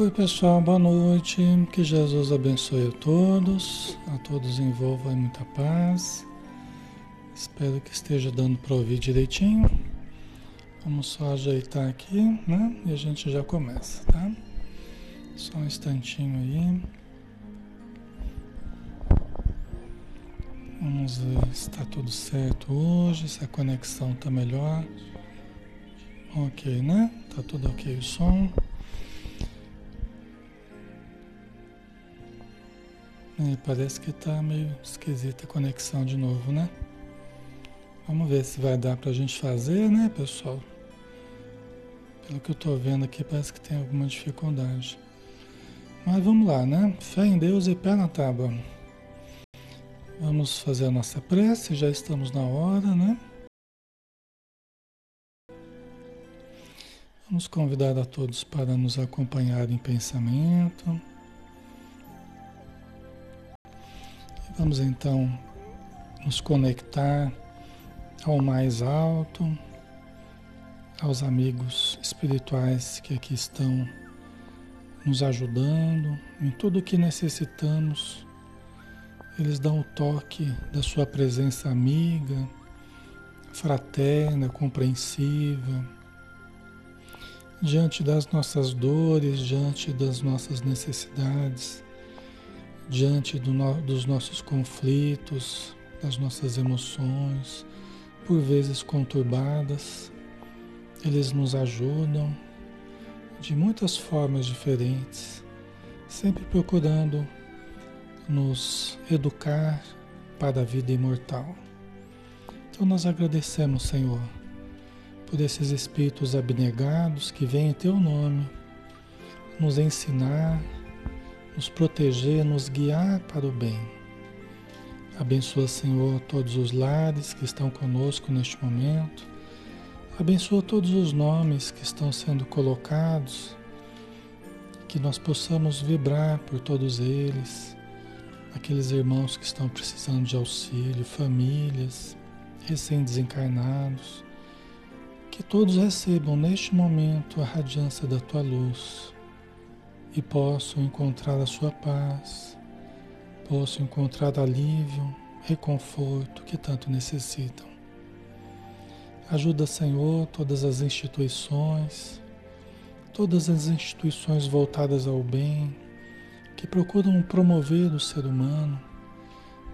Oi pessoal, boa noite. Que Jesus abençoe a todos, a todos envolva muita paz. Espero que esteja dando para ouvir direitinho. Vamos só ajeitar aqui, né? E a gente já começa, tá? Só um instantinho aí. Vamos ver se está tudo certo hoje, se a conexão está melhor. Ok, né? Tá tudo ok o som. É, parece que está meio esquisita a conexão de novo, né? Vamos ver se vai dar para a gente fazer, né, pessoal? Pelo que eu estou vendo aqui, parece que tem alguma dificuldade. Mas vamos lá, né? Fé em Deus e pé na tábua. Vamos fazer a nossa prece, já estamos na hora, né? Vamos convidar a todos para nos acompanhar em pensamento. Vamos então nos conectar ao mais alto, aos amigos espirituais que aqui estão nos ajudando em tudo o que necessitamos. Eles dão o toque da sua presença amiga, fraterna, compreensiva, diante das nossas dores, diante das nossas necessidades diante do no, dos nossos conflitos, das nossas emoções, por vezes conturbadas. Eles nos ajudam de muitas formas diferentes, sempre procurando nos educar para a vida imortal. Então nós agradecemos, Senhor, por esses espíritos abnegados que vêm em teu nome nos ensinar nos proteger, nos guiar para o bem. Abençoa, Senhor, todos os lares que estão conosco neste momento. Abençoa todos os nomes que estão sendo colocados, que nós possamos vibrar por todos eles, aqueles irmãos que estão precisando de auxílio, famílias, recém-desencarnados, que todos recebam neste momento a radiância da tua luz e possam encontrar a sua paz, possam encontrar alívio, reconforto que tanto necessitam. Ajuda, Senhor, todas as instituições, todas as instituições voltadas ao bem, que procuram promover o ser humano,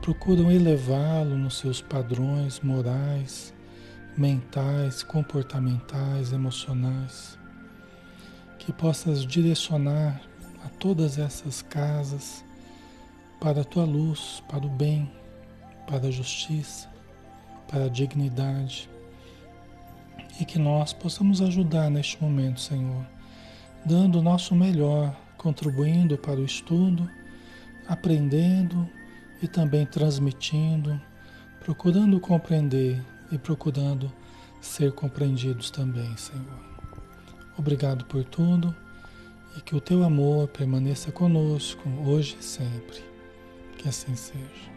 procuram elevá-lo nos seus padrões morais, mentais, comportamentais, emocionais que possas direcionar a todas essas casas para a tua luz, para o bem, para a justiça, para a dignidade. E que nós possamos ajudar neste momento, Senhor, dando o nosso melhor, contribuindo para o estudo, aprendendo e também transmitindo, procurando compreender e procurando ser compreendidos também, Senhor. Obrigado por tudo e que o teu amor permaneça conosco hoje e sempre. Que assim seja.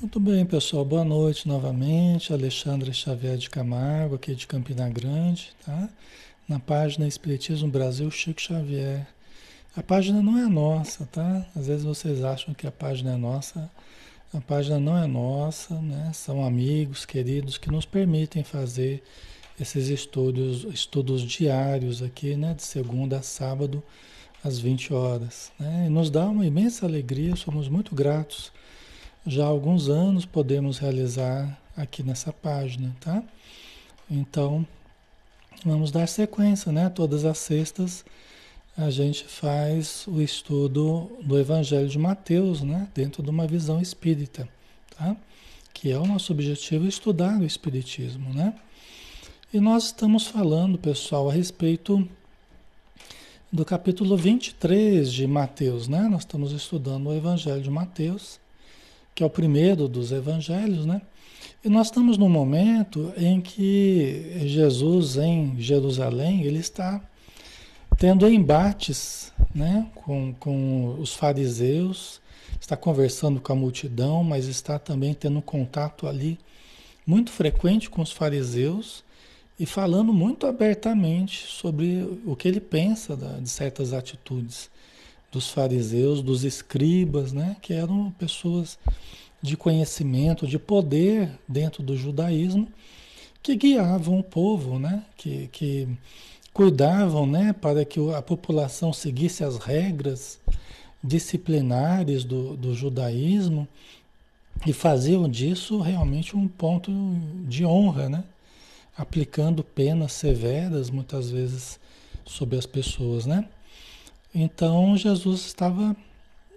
Muito bem, pessoal. Boa noite novamente. Alexandre Xavier de Camargo, aqui de Campina Grande, tá? Na página Espiritismo Brasil, Chico Xavier. A página não é nossa, tá? Às vezes vocês acham que a página é nossa. A página não é nossa, né? São amigos queridos que nos permitem fazer esses estudos, estudos diários aqui, né? De segunda a sábado, às 20 horas. Né? E nos dá uma imensa alegria, somos muito gratos. Já há alguns anos podemos realizar aqui nessa página, tá? Então, vamos dar sequência, né? Todas as sextas a gente faz o estudo do Evangelho de Mateus, né? Dentro de uma visão espírita, tá? Que é o nosso objetivo estudar o Espiritismo, né? E nós estamos falando, pessoal, a respeito do capítulo 23 de Mateus, né? Nós estamos estudando o Evangelho de Mateus, que é o primeiro dos evangelhos, né? E nós estamos num momento em que Jesus em Jerusalém, ele está tendo embates né, com, com os fariseus, está conversando com a multidão, mas está também tendo contato ali muito frequente com os fariseus e falando muito abertamente sobre o que ele pensa de certas atitudes dos fariseus, dos escribas, né, que eram pessoas de conhecimento, de poder dentro do judaísmo, que guiavam o povo, né, que, que cuidavam né, para que a população seguisse as regras disciplinares do, do judaísmo e faziam disso realmente um ponto de honra, né? aplicando penas severas muitas vezes sobre as pessoas, né? Então Jesus estava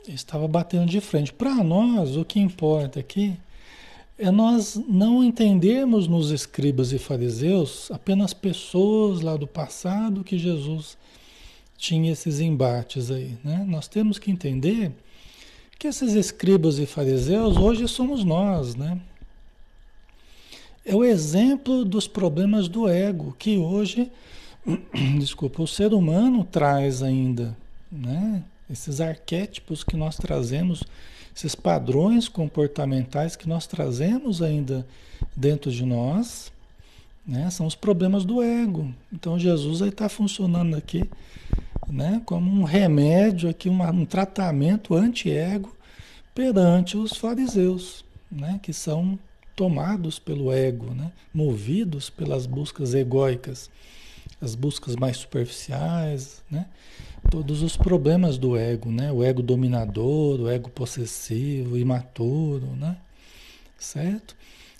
estava batendo de frente. Para nós, o que importa aqui é nós não entendermos nos escribas e fariseus apenas pessoas lá do passado que Jesus tinha esses embates aí, né? Nós temos que entender que esses escribas e fariseus hoje somos nós, né? É o exemplo dos problemas do ego que hoje, desculpa, o ser humano traz ainda, né? Esses arquétipos que nós trazemos esses padrões comportamentais que nós trazemos ainda dentro de nós, né, são os problemas do ego. Então Jesus está funcionando aqui né, como um remédio, aqui, uma, um tratamento anti-ego perante os fariseus, né, que são tomados pelo ego, né, movidos pelas buscas egóicas, as buscas mais superficiais, né, todos os problemas do ego, né? O ego dominador, o ego possessivo, imaturo, né? Certo?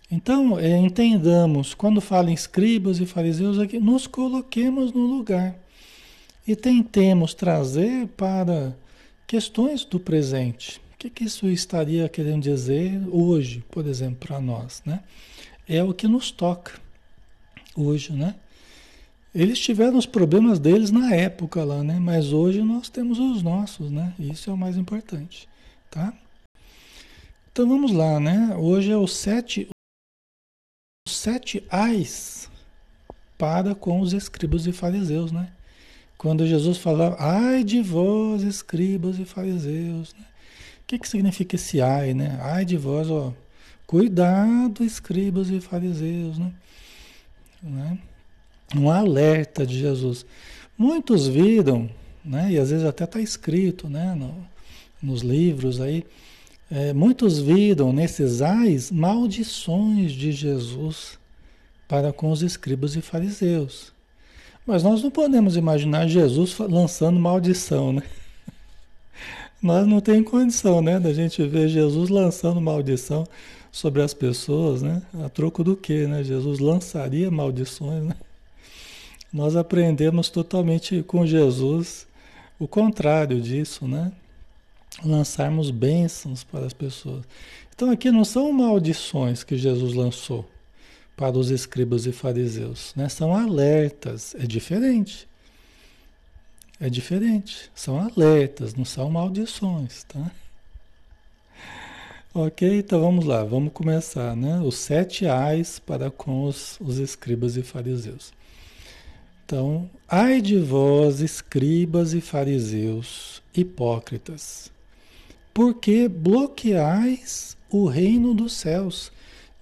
Então, é, entendamos, quando fala em escribas e fariseus aqui, nos coloquemos no lugar e tentemos trazer para questões do presente. O que, que isso estaria querendo dizer hoje, por exemplo, para nós, né? É o que nos toca hoje, né? Eles tiveram os problemas deles na época lá, né? Mas hoje nós temos os nossos, né? Isso é o mais importante, tá? Então vamos lá, né? Hoje é o sete, os sete ais para com os escribas e fariseus, né? Quando Jesus falava, ai de vós, escribas e fariseus, né? O que, que significa esse ai, né? Ai de vós, ó, cuidado, escribas e fariseus, né? né? Um alerta de Jesus. Muitos viram, né, e às vezes até está escrito né, no, nos livros aí, é, muitos viram nesses ais maldições de Jesus para com os escribas e fariseus. Mas nós não podemos imaginar Jesus lançando maldição, né? Nós não temos condição, né, da gente ver Jesus lançando maldição sobre as pessoas, né? A troco do que, né? Jesus lançaria maldições, né? Nós aprendemos totalmente com Jesus o contrário disso, né? Lançarmos bênçãos para as pessoas. Então aqui não são maldições que Jesus lançou para os escribas e fariseus, né? São alertas, é diferente. É diferente, são alertas, não são maldições, tá? Ok, então vamos lá, vamos começar, né? Os sete ais para com os, os escribas e fariseus. Então, ai de vós, escribas e fariseus, hipócritas, porque bloqueais o reino dos céus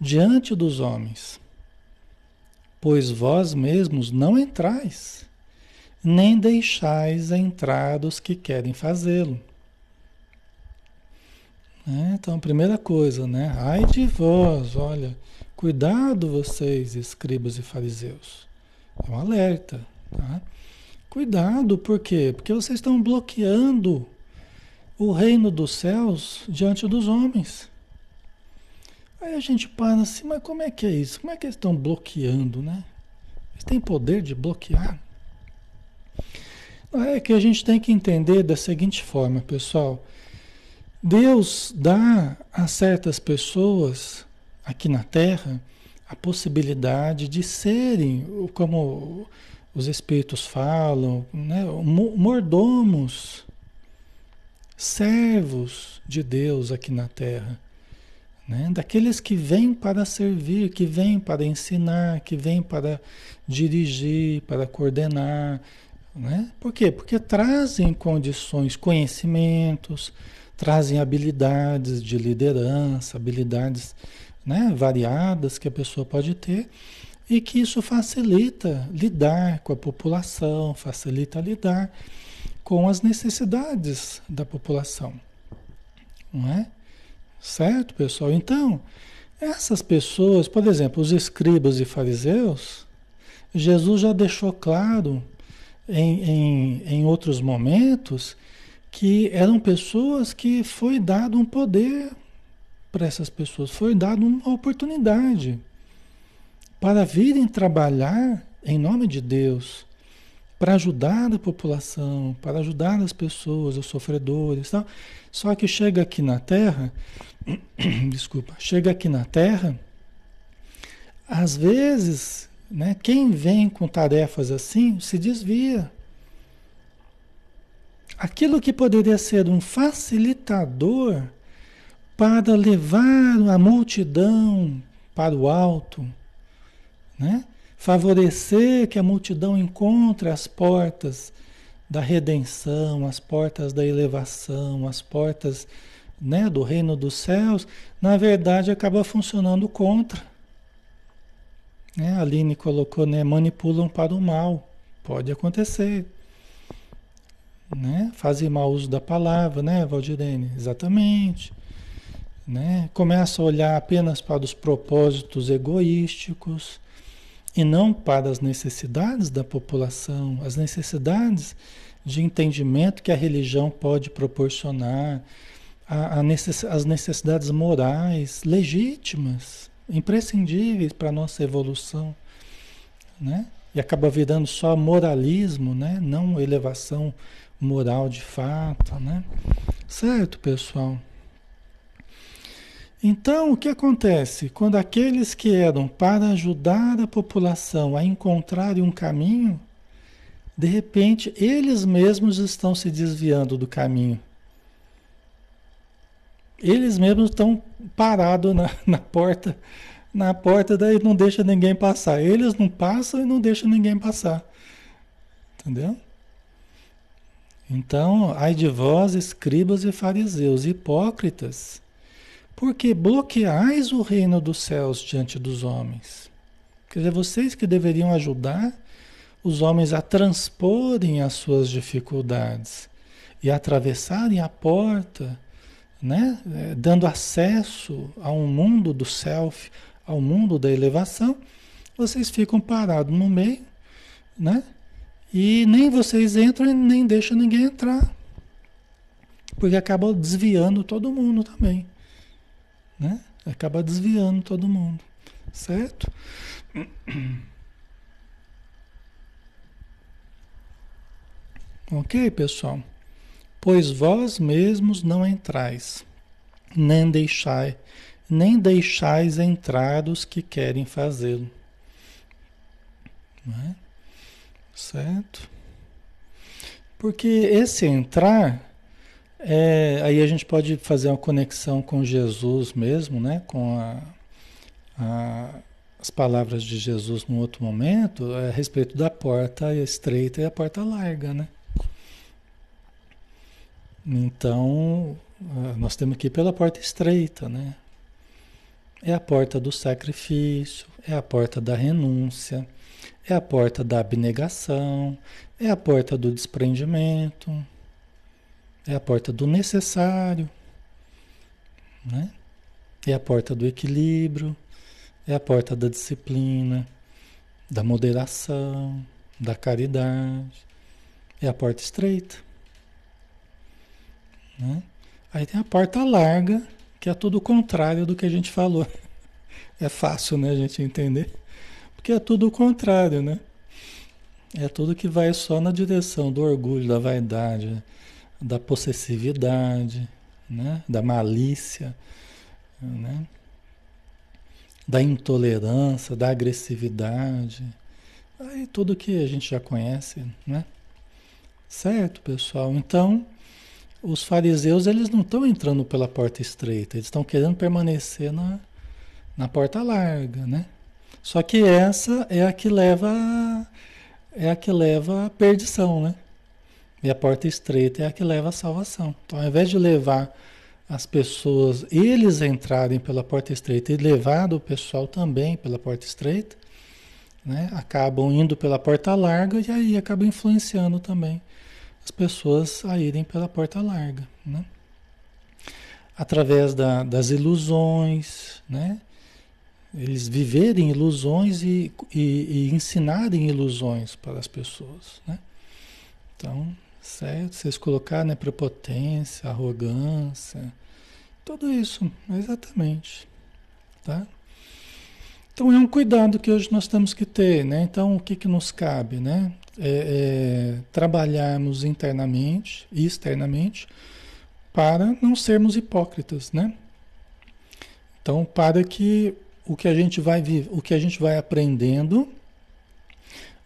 diante dos homens, pois vós mesmos não entrais, nem deixais entrar os que querem fazê-lo. É, então, primeira coisa, né? Ai de vós, olha, cuidado vocês, escribas e fariseus. É um alerta, tá? Cuidado, por quê? Porque vocês estão bloqueando o reino dos céus diante dos homens. Aí a gente para assim, mas como é que é isso? Como é que eles estão bloqueando, né? Eles têm poder de bloquear? É que a gente tem que entender da seguinte forma, pessoal. Deus dá a certas pessoas aqui na Terra a possibilidade de serem, como os espíritos falam, né, mordomos, servos de Deus aqui na Terra. Né? Daqueles que vêm para servir, que vêm para ensinar, que vêm para dirigir, para coordenar. Né? Por quê? Porque trazem condições, conhecimentos, trazem habilidades de liderança, habilidades né, variadas que a pessoa pode ter e que isso facilita lidar com a população, facilita lidar com as necessidades da população. Não é? Certo, pessoal? Então, essas pessoas, por exemplo, os escribas e fariseus, Jesus já deixou claro em, em, em outros momentos que eram pessoas que foi dado um poder para essas pessoas, foi dado uma oportunidade para virem trabalhar em nome de Deus, para ajudar a população, para ajudar as pessoas, os sofredores, tal. Só que chega aqui na Terra, desculpa, chega aqui na Terra, às vezes, né, quem vem com tarefas assim se desvia. Aquilo que poderia ser um facilitador para levar a multidão para o alto, né? favorecer que a multidão encontre as portas da redenção, as portas da elevação, as portas né, do reino dos céus, na verdade acaba funcionando contra. Né? A Aline colocou, né, manipulam para o mal. Pode acontecer. Né? Fazem mau uso da palavra, né, Valdirene? Exatamente. Né? Começa a olhar apenas para os propósitos egoísticos e não para as necessidades da população, as necessidades de entendimento que a religião pode proporcionar, a, a necess, as necessidades morais legítimas, imprescindíveis para a nossa evolução, né? E acaba virando só moralismo, né? Não elevação moral de fato, né? Certo, pessoal? Então, o que acontece? Quando aqueles que eram para ajudar a população a encontrarem um caminho, de repente eles mesmos estão se desviando do caminho. Eles mesmos estão parados na, na porta, na porta daí não deixa ninguém passar. Eles não passam e não deixam ninguém passar. Entendeu? Então, ai de vós, escribas e fariseus, hipócritas, porque bloqueais o reino dos céus diante dos homens. Quer dizer, vocês que deveriam ajudar os homens a transporem as suas dificuldades e atravessarem a porta, né? É, dando acesso a um mundo do self, ao mundo da elevação, vocês ficam parados no meio, né? E nem vocês entram e nem deixam ninguém entrar. Porque acaba desviando todo mundo também né? Acaba desviando todo mundo, certo? Ok, pessoal? Pois vós mesmos não entrais, nem deixai, nem deixais entrar os que querem fazê-lo. É? Certo? Porque esse entrar é, aí a gente pode fazer uma conexão com Jesus mesmo, né? com a, a, as palavras de Jesus no outro momento, a respeito da porta estreita e a porta larga. Né? Então, nós temos que ir pela porta estreita. Né? É a porta do sacrifício, é a porta da renúncia, é a porta da abnegação, é a porta do desprendimento. É a porta do necessário, né? É a porta do equilíbrio, é a porta da disciplina, da moderação, da caridade. É a porta estreita. Né? Aí tem a porta larga, que é tudo o contrário do que a gente falou. É fácil, né, a gente entender? Porque é tudo o contrário, né? É tudo que vai só na direção do orgulho, da vaidade, da possessividade, né? da malícia, né? da intolerância, da agressividade, aí tudo que a gente já conhece, né? Certo, pessoal? Então, os fariseus, eles não estão entrando pela porta estreita, eles estão querendo permanecer na, na porta larga, né? Só que essa é a que leva é a que leva à perdição, né? E a porta estreita é a que leva à salvação. Então, ao invés de levar as pessoas, eles entrarem pela porta estreita e levado o pessoal também pela porta estreita, né? acabam indo pela porta larga e aí acaba influenciando também as pessoas a irem pela porta larga. Né? Através da, das ilusões, né? eles viverem ilusões e, e, e, ensinarem ilusões para as pessoas. Né? Então, certo? Vocês colocarem né, prepotência, arrogância, tudo isso, exatamente. Tá? Então é um cuidado que hoje nós temos que ter, né? Então o que, que nos cabe, né? É, é, trabalharmos internamente e externamente para não sermos hipócritas, né? Então para que o que a gente vai o que a gente vai aprendendo,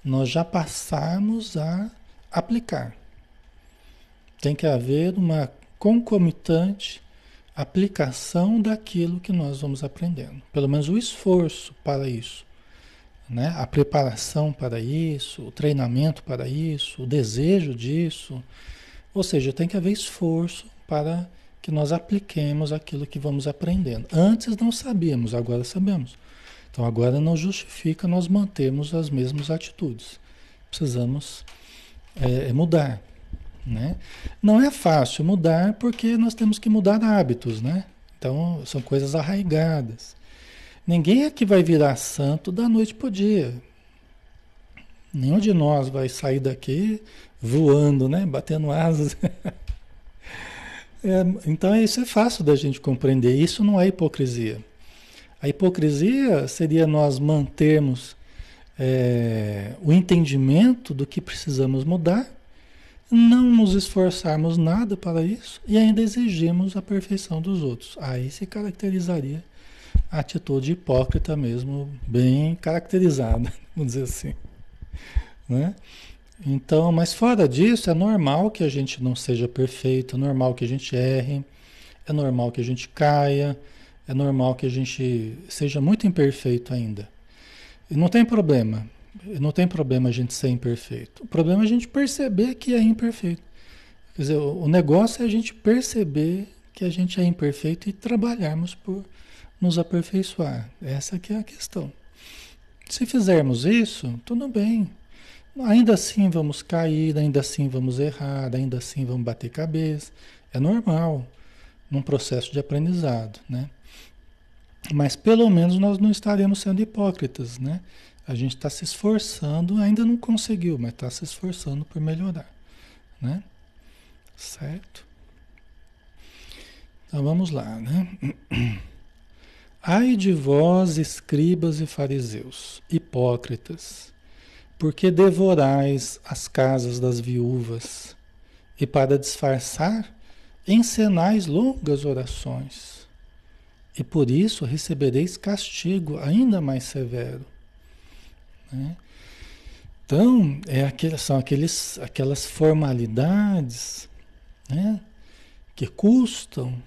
nós já passarmos a aplicar. Tem que haver uma concomitante aplicação daquilo que nós vamos aprendendo. Pelo menos o esforço para isso. Né? A preparação para isso, o treinamento para isso, o desejo disso. Ou seja, tem que haver esforço para que nós apliquemos aquilo que vamos aprendendo. Antes não sabíamos, agora sabemos. Então agora não justifica nós mantermos as mesmas atitudes. Precisamos é, mudar. Né? Não é fácil mudar porque nós temos que mudar hábitos, né? Então são coisas arraigadas. Ninguém aqui vai virar santo da noite para o dia. Nenhum de nós vai sair daqui voando, né? Batendo asas. é, então isso é fácil da gente compreender. Isso não é hipocrisia. A hipocrisia seria nós mantermos é, o entendimento do que precisamos mudar não nos esforçarmos nada para isso e ainda exigimos a perfeição dos outros. Aí se caracterizaria a atitude hipócrita mesmo, bem caracterizada, vamos dizer assim. Né? Então, mas fora disso, é normal que a gente não seja perfeito, é normal que a gente erre, é normal que a gente caia, é normal que a gente seja muito imperfeito ainda. E não tem problema. Não tem problema a gente ser imperfeito. O problema é a gente perceber que é imperfeito. Quer dizer, o negócio é a gente perceber que a gente é imperfeito e trabalharmos por nos aperfeiçoar. Essa que é a questão. Se fizermos isso, tudo bem. Ainda assim vamos cair, ainda assim vamos errar, ainda assim vamos bater cabeça. É normal num processo de aprendizado, né? Mas pelo menos nós não estaremos sendo hipócritas, né? A gente está se esforçando, ainda não conseguiu, mas está se esforçando por melhorar, né? Certo? Então vamos lá, né? Ai de vós, escribas e fariseus, hipócritas, porque devorais as casas das viúvas e para disfarçar encenais longas orações, e por isso recebereis castigo ainda mais severo. Né? Então, é aquele, são aqueles, aquelas formalidades né? que custam,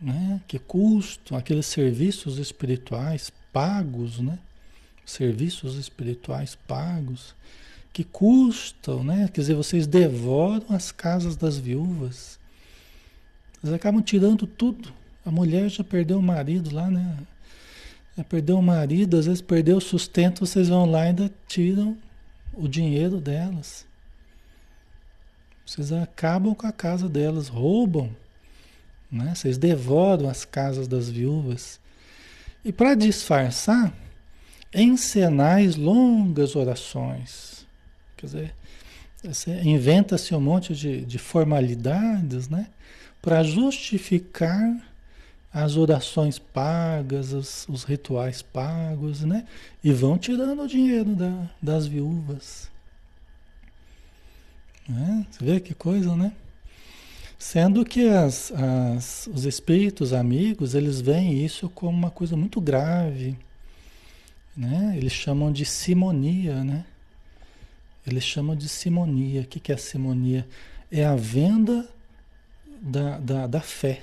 né? que custam aqueles serviços espirituais pagos, né? serviços espirituais pagos, que custam, né? quer dizer, vocês devoram as casas das viúvas, vocês acabam tirando tudo. A mulher já perdeu o marido lá, né? É, perdeu o marido, às vezes perdeu o sustento, vocês vão lá e ainda tiram o dinheiro delas. Vocês acabam com a casa delas, roubam. Né? Vocês devoram as casas das viúvas. E para disfarçar, encenais longas orações. Quer dizer, inventa-se um monte de, de formalidades, né? Para justificar as orações pagas, os, os, rituais pagos, né? E vão tirando o dinheiro da, das viúvas. Né? Você vê que coisa, né? Sendo que as, as, os espíritos amigos, eles veem isso como uma coisa muito grave, né? Eles chamam de simonia, né? Eles chamam de simonia. O que, é simonia? É a venda da, da, da fé.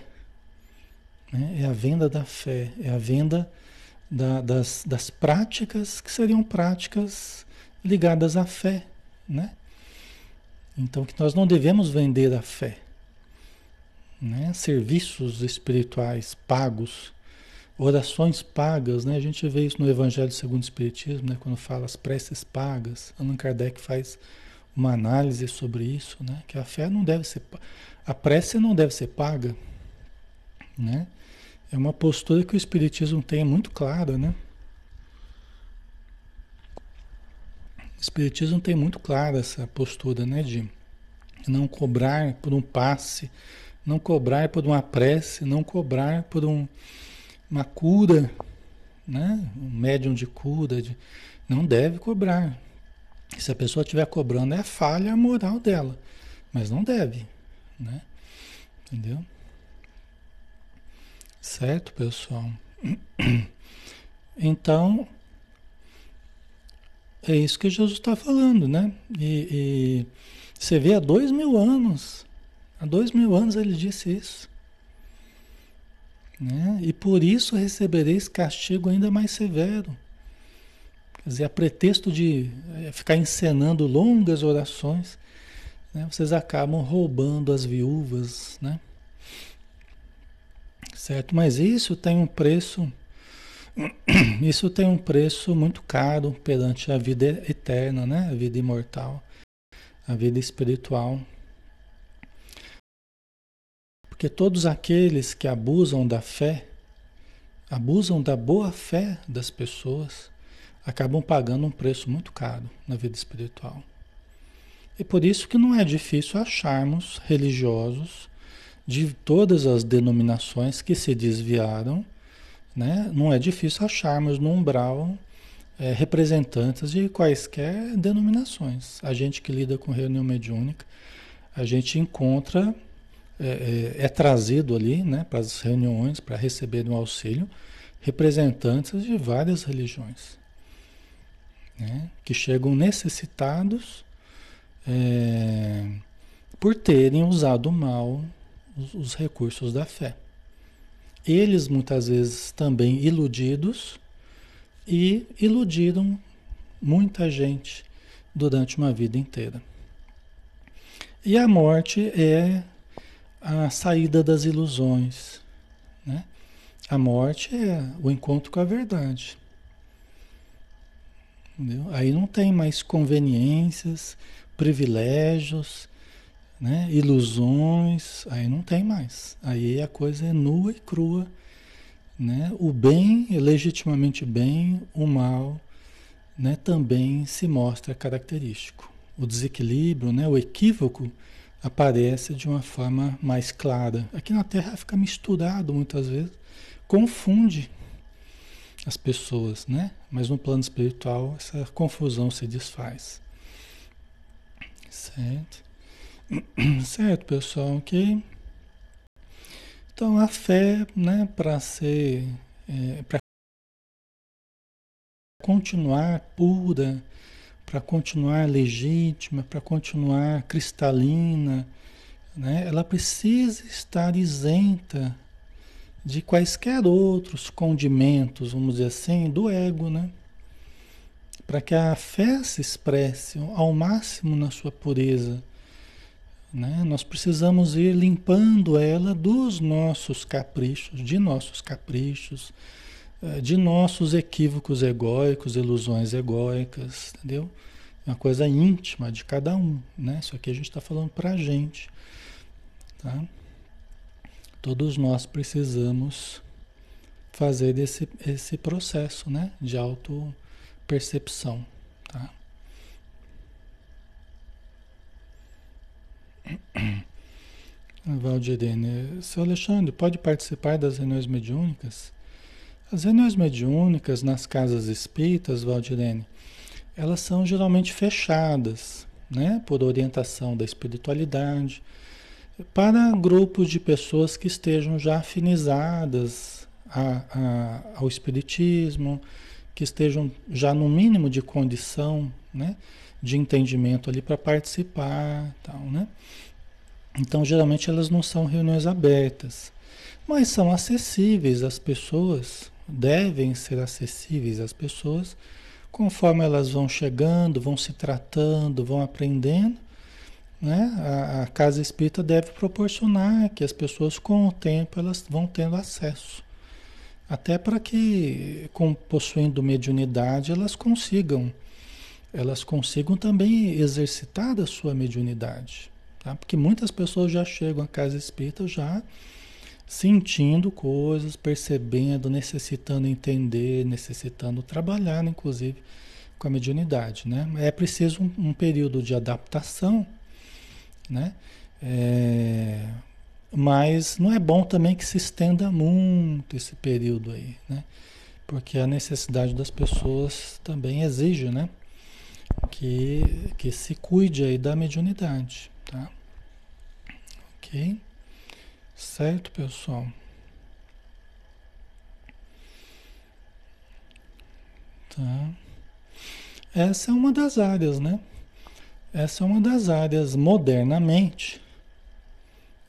Né? É a venda da fé, é a venda da, das, das práticas que seriam práticas ligadas à fé. Né? Então, que nós não devemos vender a fé. né? serviços espirituais pagos, orações pagas, né? A gente vê isso no Evangelho segundo o Espiritismo, né? Quando fala as preces pagas, Allan Kardec faz uma análise sobre isso, né? Que a fé não deve ser, a prece não deve ser paga, né? É uma postura que o Espiritismo tem muito clara, né? O Espiritismo tem muito clara essa postura, né? De não cobrar por um passe, não cobrar por uma prece, não cobrar por um, uma cura, né? um médium de cura, de, não deve cobrar. Se a pessoa estiver cobrando, é falha moral dela, mas não deve. Né? Entendeu? Certo, pessoal? Então, é isso que Jesus está falando, né? E, e você vê há dois mil anos, há dois mil anos ele disse isso. Né? E por isso recebereis castigo ainda mais severo. Quer dizer, a pretexto de eh, ficar encenando longas orações, né? vocês acabam roubando as viúvas, né? Certo? Mas isso tem um preço, isso tem um preço muito caro perante a vida eterna, né? A vida imortal a vida espiritual. Porque todos aqueles que abusam da fé, abusam da boa fé das pessoas, acabam pagando um preço muito caro na vida espiritual. E por isso que não é difícil acharmos religiosos de todas as denominações que se desviaram, né? Não é difícil acharmos no umbral é, representantes de quaisquer denominações. A gente que lida com reunião mediúnica, a gente encontra, é, é, é trazido ali né, para as reuniões, para receber um auxílio, representantes de várias religiões, né, que chegam necessitados é, por terem usado mal os, os recursos da fé. Eles muitas vezes também iludidos, e iludiram muita gente durante uma vida inteira. E a morte é a saída das ilusões. Né? A morte é o encontro com a verdade. Entendeu? Aí não tem mais conveniências, privilégios, né? ilusões, aí não tem mais. Aí a coisa é nua e crua né? O bem, legitimamente bem, o mal né, também se mostra característico. O desequilíbrio, né, o equívoco, aparece de uma forma mais clara. Aqui na Terra fica misturado muitas vezes, confunde as pessoas, né? Mas no plano espiritual essa confusão se desfaz. Certo? Certo, pessoal, ok? Então a fé, né, para ser, é, para continuar pura, para continuar legítima, para continuar cristalina, né, ela precisa estar isenta de quaisquer outros condimentos, vamos dizer assim, do ego, né? Para que a fé se expresse ao máximo na sua pureza né? Nós precisamos ir limpando ela dos nossos caprichos, de nossos caprichos, eh, de nossos equívocos egóicos, ilusões egóicas, entendeu? É uma coisa íntima de cada um, né? Isso aqui a gente está falando para a gente, tá? Todos nós precisamos fazer esse, esse processo, né? De auto-percepção, tá? Valdirene, seu Alexandre, pode participar das reuniões mediúnicas? As reuniões mediúnicas nas casas espíritas, Valdirene, elas são geralmente fechadas, né, por orientação da espiritualidade, para grupos de pessoas que estejam já afinizadas a, a, ao espiritismo, que estejam já no mínimo de condição, né, de entendimento ali para participar, tal, né? Então, geralmente elas não são reuniões abertas, mas são acessíveis às pessoas, devem ser acessíveis às pessoas, conforme elas vão chegando, vão se tratando, vão aprendendo, né, a, a casa espírita deve proporcionar que as pessoas com o tempo elas vão tendo acesso. Até para que, com, possuindo mediunidade, elas consigam, elas consigam também exercitar a sua mediunidade. Tá? Porque muitas pessoas já chegam à casa espírita já sentindo coisas, percebendo, necessitando entender, necessitando trabalhar, inclusive, com a mediunidade. Né? É preciso um, um período de adaptação né? É, mas não é bom também que se estenda muito esse período aí, né? Porque a necessidade das pessoas também exige, né? Que, que se cuide aí da mediunidade, tá? Ok? Certo, pessoal? Tá. Essa é uma das áreas, né? Essa é uma das áreas modernamente,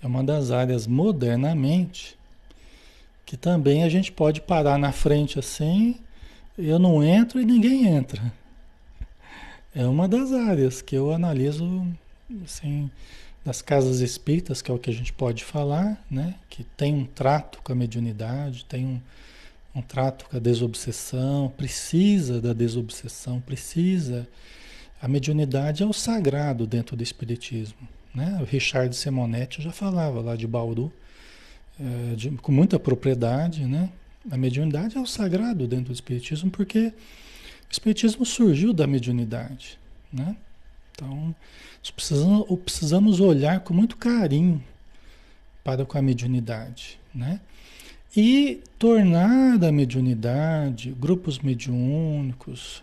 é uma das áreas modernamente que também a gente pode parar na frente assim, eu não entro e ninguém entra. É uma das áreas que eu analiso assim, das casas espíritas, que é o que a gente pode falar, né? que tem um trato com a mediunidade, tem um, um trato com a desobsessão, precisa da desobsessão, precisa a mediunidade é o sagrado dentro do Espiritismo. Né? O Richard Simonetti já falava lá de Bauru, é, de, com muita propriedade. Né? A mediunidade é o sagrado dentro do Espiritismo porque Espiritismo surgiu da mediunidade. Né? Então, precisamos, olhar com muito carinho para com a mediunidade. Né? E tornar a mediunidade, grupos mediúnicos,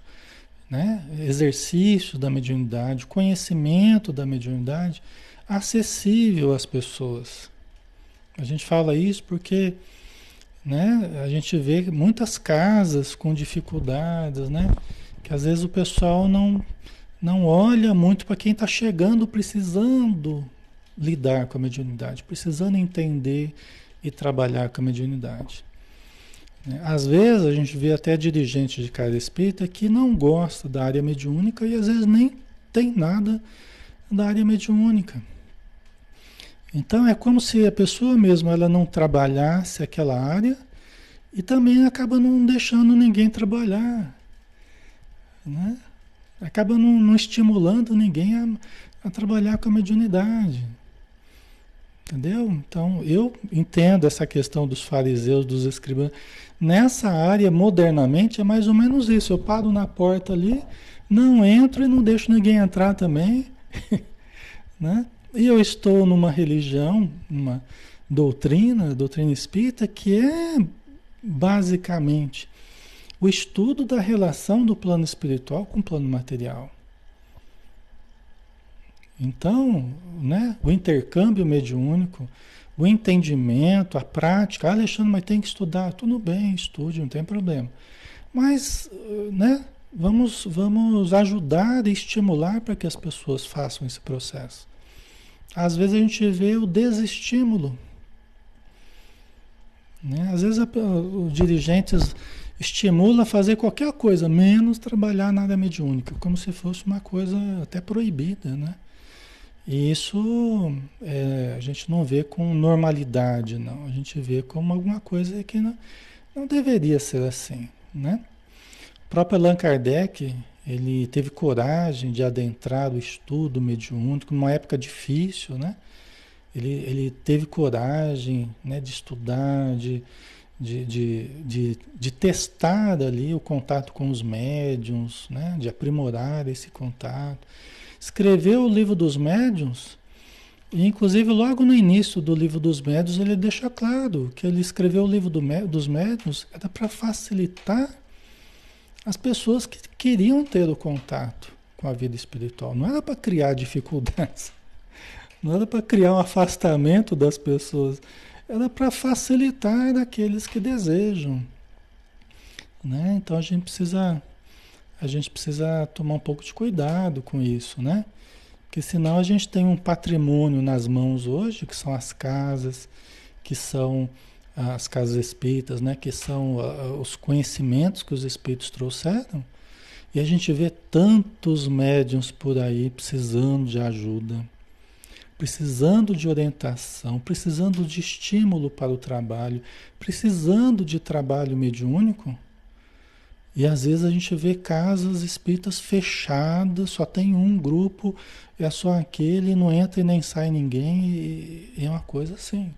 né? exercício da mediunidade, conhecimento da mediunidade acessível às pessoas. A gente fala isso porque né, a gente vê muitas casas com dificuldades, né? que às vezes o pessoal não, não olha muito para quem está chegando precisando lidar com a mediunidade, precisando entender e trabalhar com a mediunidade. Né? Às vezes a gente vê até dirigente de casa espírita que não gosta da área mediúnica e às vezes nem tem nada da área mediúnica. Então é como se a pessoa mesmo ela não trabalhasse aquela área e também acaba não deixando ninguém trabalhar. Né? Acaba não, não estimulando ninguém a, a trabalhar com a mediunidade. Entendeu? Então, eu entendo essa questão dos fariseus, dos escribãos. Nessa área, modernamente, é mais ou menos isso. Eu paro na porta ali, não entro e não deixo ninguém entrar também. né? E eu estou numa religião, numa doutrina, doutrina espírita, que é basicamente o estudo da relação do plano espiritual com o plano material. Então, né, o intercâmbio mediúnico, o entendimento, a prática, ah, Alexandre, mas tem que estudar, tudo bem, estude, não tem problema. Mas, né, vamos, vamos ajudar e estimular para que as pessoas façam esse processo. Às vezes a gente vê o desestímulo. Né? Às vezes os dirigentes estimula a fazer qualquer coisa, menos trabalhar na área mediúnica, como se fosse uma coisa até proibida, né? E isso é, a gente não vê com normalidade, não. A gente vê como alguma coisa que não, não deveria ser assim, né? O próprio Allan Kardec, ele teve coragem de adentrar o estudo mediúnico numa época difícil, né? Ele, ele teve coragem né, de estudar, de, de, de, de, de testar ali o contato com os médiums, né? de aprimorar esse contato escreveu o livro dos médiuns, e inclusive logo no início do livro dos médiuns ele deixa claro que ele escreveu o livro do, dos médiuns era para facilitar as pessoas que queriam ter o contato com a vida espiritual. Não era para criar dificuldades, não era para criar um afastamento das pessoas, era para facilitar aqueles que desejam. Né? Então a gente precisa a gente precisa tomar um pouco de cuidado com isso, né? Porque senão a gente tem um patrimônio nas mãos hoje, que são as casas, que são as casas espíritas, né? Que são uh, os conhecimentos que os espíritos trouxeram. E a gente vê tantos médiums por aí precisando de ajuda, precisando de orientação, precisando de estímulo para o trabalho, precisando de trabalho mediúnico. E às vezes a gente vê casas espíritas fechadas, só tem um grupo, é só aquele, não entra e nem sai ninguém, e, é uma coisa assim,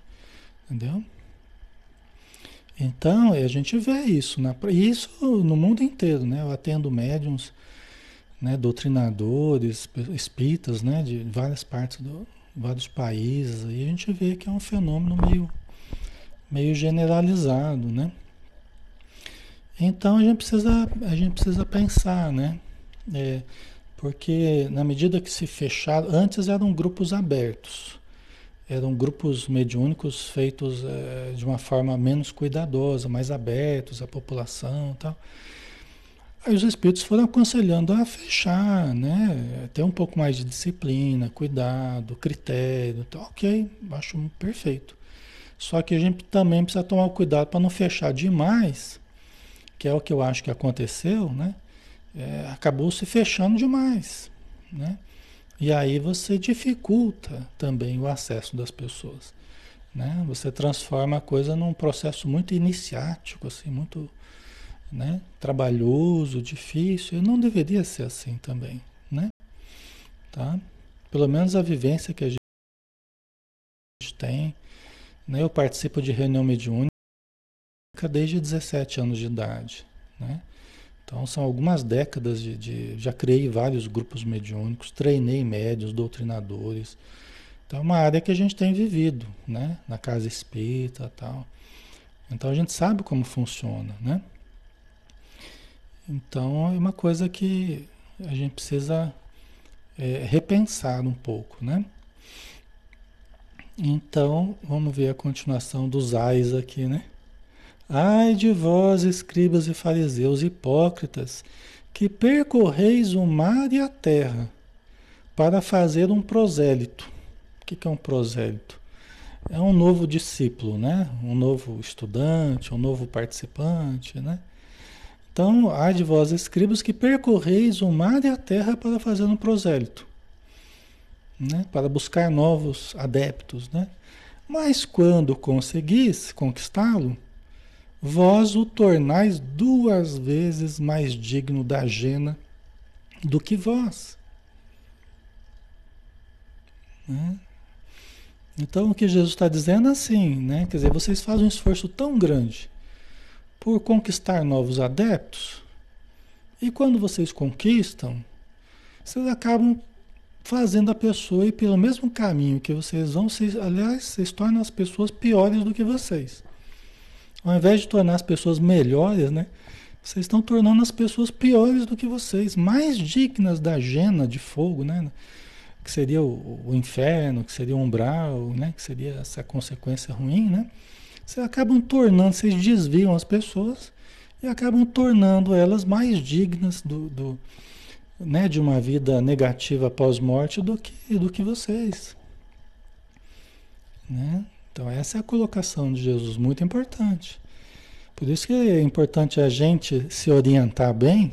entendeu? Então, a gente vê isso, na, isso no mundo inteiro, né? Eu atendo médiums, né, doutrinadores, espíritas, né, de várias partes do vários países, aí a gente vê que é um fenômeno meio meio generalizado, né? Então a gente precisa, a gente precisa pensar, né? É, porque na medida que se fecharam, antes eram grupos abertos, eram grupos mediúnicos feitos é, de uma forma menos cuidadosa, mais abertos à população tal. Aí os espíritos foram aconselhando a fechar, né? Ter um pouco mais de disciplina, cuidado, critério, tá ok, acho perfeito. Só que a gente também precisa tomar cuidado para não fechar demais que é o que eu acho que aconteceu, né? É, acabou se fechando demais, né? E aí você dificulta também o acesso das pessoas, né? Você transforma a coisa num processo muito iniciático, assim, muito, né? Trabalhoso, difícil. E não deveria ser assim também, né? Tá? Pelo menos a vivência que a gente tem, né? Eu participo de reunião mediúnica desde 17 anos de idade. Né? Então são algumas décadas de, de, Já criei vários grupos mediúnicos, treinei médios, doutrinadores. Então é uma área que a gente tem vivido, né? Na casa espírita tal. Então a gente sabe como funciona, né? Então é uma coisa que a gente precisa é, repensar um pouco, né? Então, vamos ver a continuação dos ais aqui, né? Ai de vós, escribas e fariseus hipócritas, que percorreis o mar e a terra para fazer um prosélito. O que é um prosélito? É um novo discípulo, né? Um novo estudante, um novo participante, né? Então, ai de vós, escribas, que percorreis o mar e a terra para fazer um prosélito, né? Para buscar novos adeptos, né? Mas quando conseguis conquistá-lo, vós o tornais duas vezes mais digno da jena do que vós. Né? Então o que Jesus está dizendo é assim, né? Quer dizer, vocês fazem um esforço tão grande por conquistar novos adeptos, e quando vocês conquistam, vocês acabam fazendo a pessoa ir pelo mesmo caminho que vocês vão, vocês, aliás, vocês tornam as pessoas piores do que vocês. Ao invés de tornar as pessoas melhores, né? Vocês estão tornando as pessoas piores do que vocês, mais dignas da jena de fogo, né? Que seria o, o inferno, que seria o umbral, né? Que seria essa consequência ruim, né? Vocês acabam tornando, vocês desviam as pessoas e acabam tornando elas mais dignas do, do né, de uma vida negativa pós-morte do que, do que vocês. Né? Então, essa é a colocação de Jesus, muito importante. Por isso que é importante a gente se orientar bem,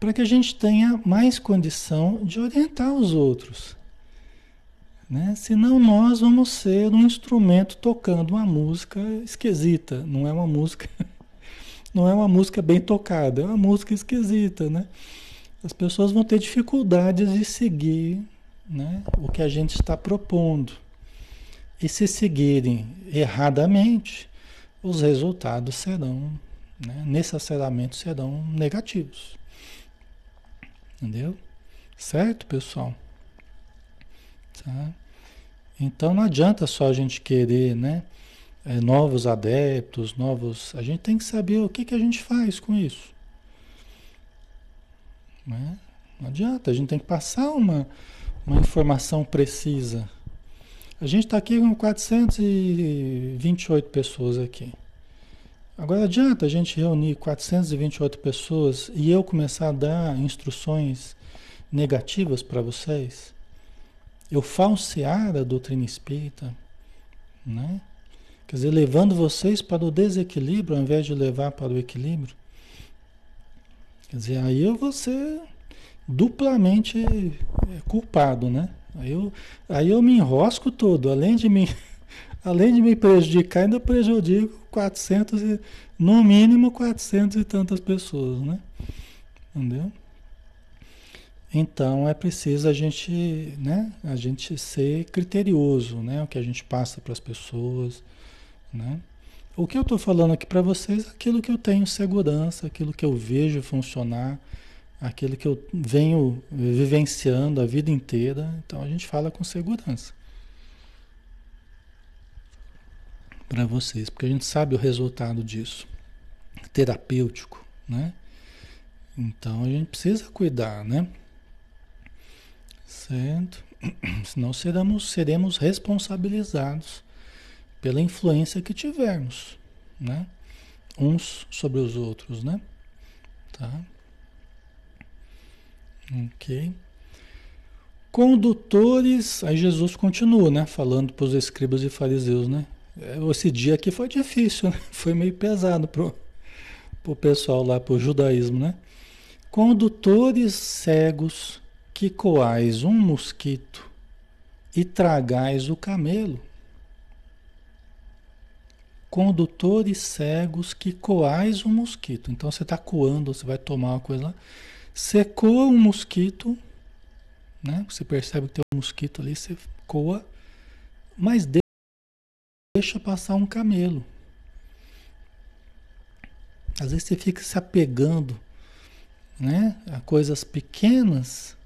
para que a gente tenha mais condição de orientar os outros. Né? Senão nós vamos ser um instrumento tocando uma música esquisita, não é uma música, não é uma música bem tocada, é uma música esquisita, né? As pessoas vão ter dificuldades de seguir né, o que a gente está propondo. E se seguirem erradamente, os resultados serão, né, necessariamente serão negativos. Entendeu? Certo, pessoal? Tá? Então não adianta só a gente querer, né? É, novos adeptos, novos. A gente tem que saber o que, que a gente faz com isso. Né? Não adianta, a gente tem que passar uma, uma informação precisa a gente está aqui com 428 pessoas aqui. Agora adianta a gente reunir 428 pessoas e eu começar a dar instruções negativas para vocês? Eu falsear a doutrina espírita, né? Quer dizer, levando vocês para o desequilíbrio ao invés de levar para o equilíbrio. Quer dizer, aí eu vou ser duplamente culpado, né? Aí eu, aí eu me enrosco todo, além de me, além de me prejudicar, ainda prejudico 400 e, no mínimo 400 e tantas pessoas, né? Entendeu? Então é preciso a gente, né, a gente ser criterioso, né, o que a gente passa para as pessoas, né? O que eu estou falando aqui para vocês é aquilo que eu tenho segurança, aquilo que eu vejo funcionar, aquilo que eu venho vivenciando a vida inteira. Então a gente fala com segurança para vocês, porque a gente sabe o resultado disso, terapêutico, né? Então a gente precisa cuidar, né? Certo? Senão seremos, seremos responsabilizados pela influência que tivermos, né? Uns sobre os outros, né? Tá? Ok. Condutores, aí Jesus continua, né? Falando para os escribas e fariseus, né? É, esse dia aqui foi difícil, né? Foi meio pesado pro, pro pessoal lá, pro judaísmo, né? Condutores cegos que coais um mosquito e tragais o camelo condutores cegos que coais um mosquito. Então você está coando, você vai tomar uma coisa lá, coa um mosquito, né? Você percebe que tem um mosquito ali, você coa, mas deixa passar um camelo. Às vezes você fica se apegando, né, a coisas pequenas,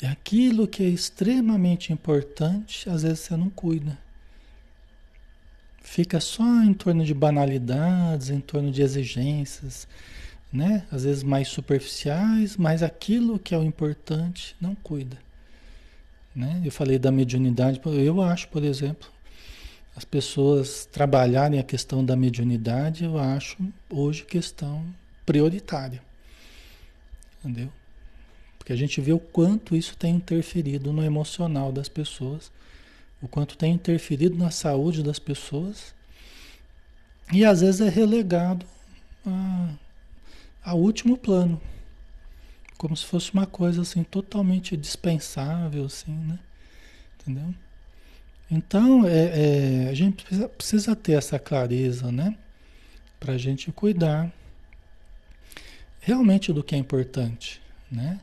e aquilo que é extremamente importante, às vezes você não cuida fica só em torno de banalidades, em torno de exigências, né? Às vezes mais superficiais, mas aquilo que é o importante não cuida. Né? Eu falei da mediunidade, eu acho, por exemplo, as pessoas trabalharem a questão da mediunidade, eu acho hoje questão prioritária. Entendeu? Porque a gente vê o quanto isso tem interferido no emocional das pessoas o quanto tem interferido na saúde das pessoas e às vezes é relegado a, a último plano, como se fosse uma coisa assim totalmente dispensável, assim, né? Entendeu? Então é, é a gente precisa, precisa ter essa clareza, né? Para a gente cuidar realmente do que é importante, né?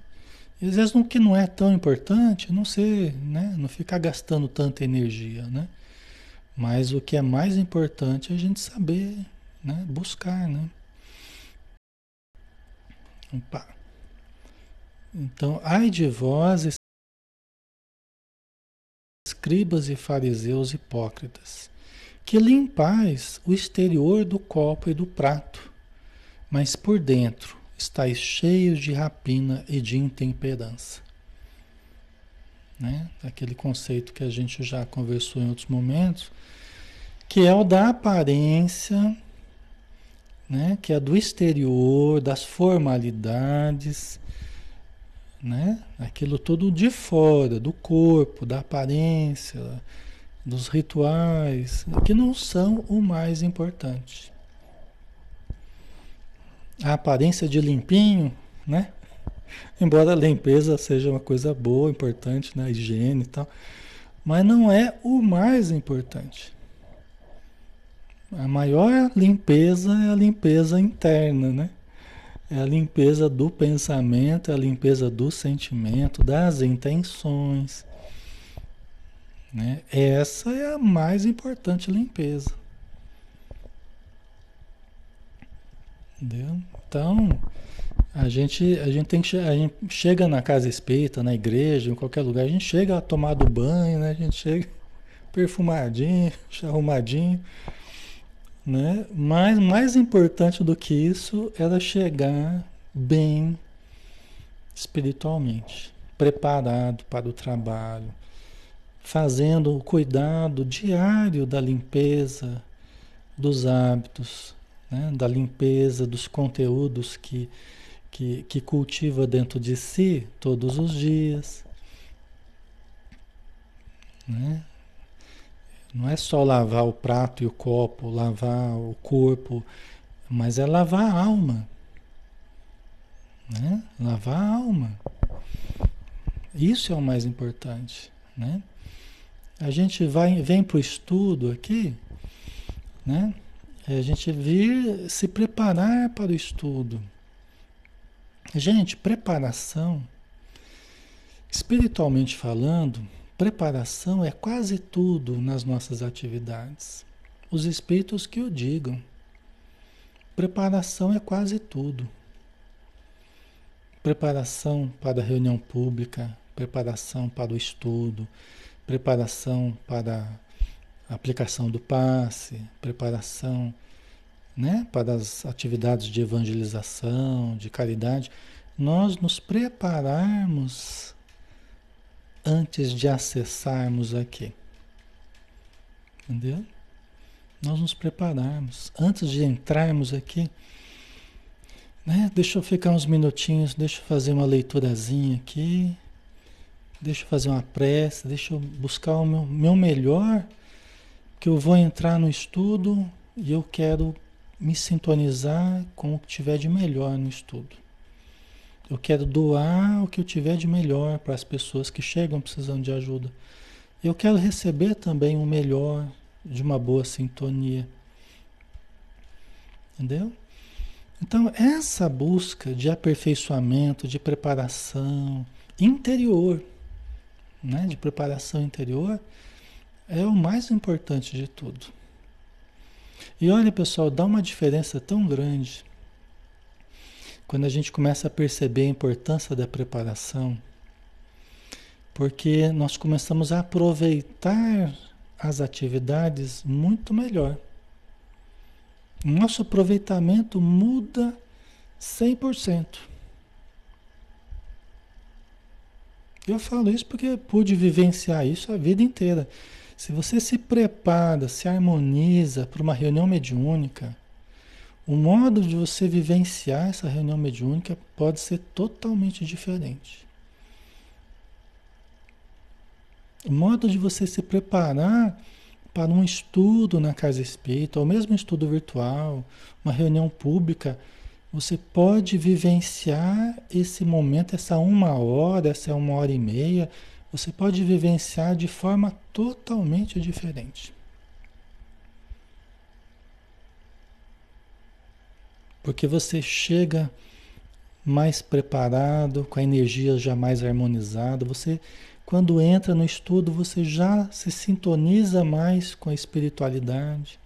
E às vezes o que não é tão importante, não ser, né? Não ficar gastando tanta energia, né? Mas o que é mais importante é a gente saber, né? Buscar, né? Então, ai de vós, escribas e fariseus hipócritas, que limpais o exterior do copo e do prato, mas por dentro estáis cheios de rapina e de intemperança. Né? Aquele conceito que a gente já conversou em outros momentos, que é o da aparência, né? que é do exterior, das formalidades, né? aquilo tudo de fora, do corpo, da aparência, dos rituais, que não são o mais importante a aparência de limpinho, né? Embora a limpeza seja uma coisa boa, importante, né? A higiene e tal, mas não é o mais importante. A maior limpeza é a limpeza interna, né? É a limpeza do pensamento, é a limpeza do sentimento, das intenções. Né? Essa é a mais importante limpeza. Entendeu? Então, a gente, a gente tem que a gente chega na casa espírita, na igreja, em qualquer lugar, a gente chega a tomar do banho, né? A gente chega perfumadinho, arrumadinho, né? Mas mais importante do que isso era chegar bem espiritualmente, preparado para o trabalho, fazendo o cuidado diário da limpeza dos hábitos, né? da limpeza dos conteúdos que, que, que cultiva dentro de si todos os dias. Né? Não é só lavar o prato e o copo, lavar o corpo, mas é lavar a alma. Né? Lavar a alma. Isso é o mais importante. né? A gente vai, vem para o estudo aqui, né? É a gente vir se preparar para o estudo. Gente, preparação, espiritualmente falando, preparação é quase tudo nas nossas atividades. Os espíritos que o digam. Preparação é quase tudo. Preparação para a reunião pública, preparação para o estudo, preparação para a aplicação do passe, preparação né, para as atividades de evangelização, de caridade. Nós nos prepararmos antes de acessarmos aqui. Entendeu? Nós nos prepararmos antes de entrarmos aqui. Né? Deixa eu ficar uns minutinhos, deixa eu fazer uma leiturazinha aqui. Deixa eu fazer uma prece, deixa eu buscar o meu, meu melhor, que eu vou entrar no estudo e eu quero me sintonizar com o que tiver de melhor no estudo. Eu quero doar o que eu tiver de melhor para as pessoas que chegam precisando de ajuda. Eu quero receber também o melhor de uma boa sintonia. Entendeu? Então, essa busca de aperfeiçoamento, de preparação interior, né, de preparação interior, é o mais importante de tudo. E olha, pessoal, dá uma diferença tão grande quando a gente começa a perceber a importância da preparação, porque nós começamos a aproveitar as atividades muito melhor. Nosso aproveitamento muda 100%. Eu falo isso porque pude vivenciar isso a vida inteira. Se você se prepara, se harmoniza para uma reunião mediúnica, o modo de você vivenciar essa reunião mediúnica pode ser totalmente diferente. O modo de você se preparar para um estudo na casa espírita, ou mesmo estudo virtual, uma reunião pública, você pode vivenciar esse momento, essa uma hora, essa uma hora e meia, você pode vivenciar de forma totalmente diferente. Porque você chega mais preparado, com a energia já mais harmonizada, você quando entra no estudo, você já se sintoniza mais com a espiritualidade.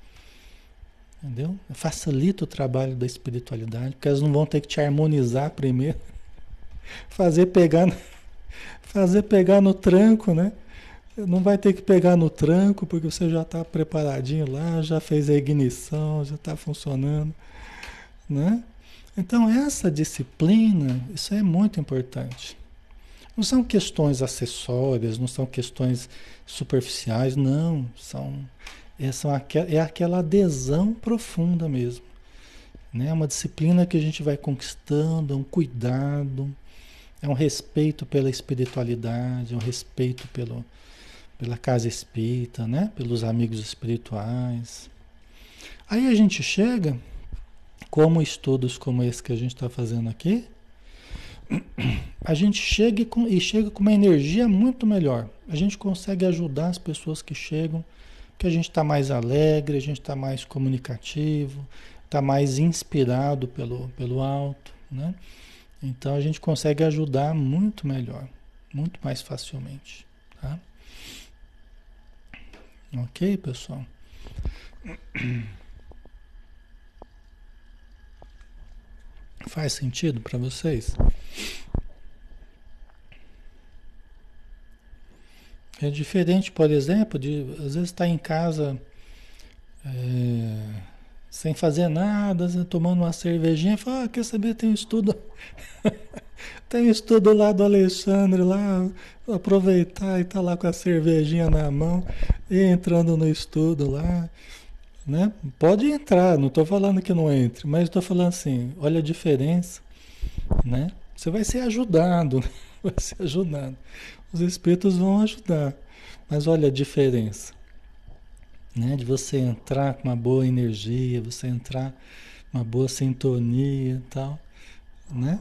Entendeu? Facilita o trabalho da espiritualidade, porque elas não vão ter que te harmonizar primeiro. Fazer pegar, fazer pegar no tranco, né? Não vai ter que pegar no tranco, porque você já está preparadinho lá, já fez a ignição, já está funcionando. Né? Então, essa disciplina, isso é muito importante. Não são questões acessórias, não são questões superficiais, não. São, é, são é aquela adesão profunda mesmo. Né? É uma disciplina que a gente vai conquistando, é um cuidado, é um respeito pela espiritualidade, é um respeito pelo, pela casa espírita, né? pelos amigos espirituais. Aí a gente chega como estudos como esse que a gente está fazendo aqui, a gente chega com, e chega com uma energia muito melhor. A gente consegue ajudar as pessoas que chegam, que a gente está mais alegre, a gente está mais comunicativo, está mais inspirado pelo, pelo alto, né? Então a gente consegue ajudar muito melhor, muito mais facilmente, tá? Ok, pessoal? Faz sentido para vocês? É diferente, por exemplo, de às vezes estar tá em casa é, sem fazer nada, tomando uma cervejinha, fala, ah, quer saber, tem um estudo. tem um estudo lá do Alexandre lá, aproveitar e estar tá lá com a cervejinha na mão e entrando no estudo lá. Né? Pode entrar, não estou falando que não entre, mas estou falando assim, olha a diferença, né? Você vai ser ajudado, vai ser ajudado. Os espíritos vão ajudar, mas olha a diferença, né? De você entrar com uma boa energia, você entrar uma boa sintonia e tal, né?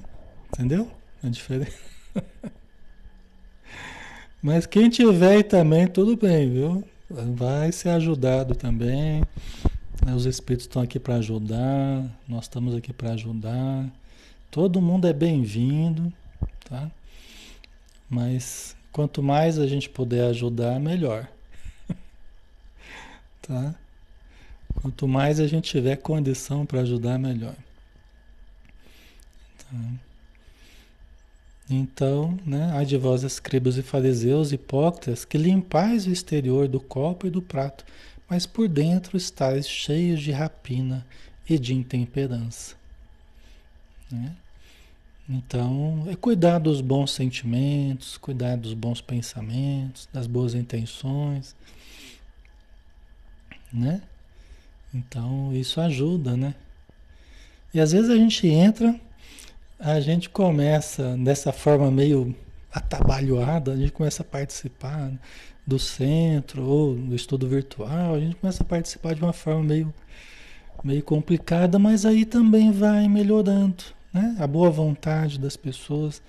Entendeu? A diferença. Mas quem tiver também, tudo bem, viu? Vai ser ajudado também. Os espíritos estão aqui para ajudar, nós estamos aqui para ajudar. Todo mundo é bem-vindo, tá? Mas quanto mais a gente puder ajudar, melhor. tá? Quanto mais a gente tiver condição para ajudar, melhor. Tá? Então, né, há de vós escribas e fariseus, hipócritas, que limpais o exterior do copo e do prato, mas por dentro estáis cheios de rapina e de intemperança. Né? Então, é cuidar dos bons sentimentos, cuidar dos bons pensamentos, das boas intenções, né? Então, isso ajuda, né? E às vezes a gente entra, a gente começa dessa forma meio atabalhoada, a gente começa a participar do centro ou do estudo virtual, a gente começa a participar de uma forma meio, meio complicada, mas aí também vai melhorando, né? A boa vontade das pessoas,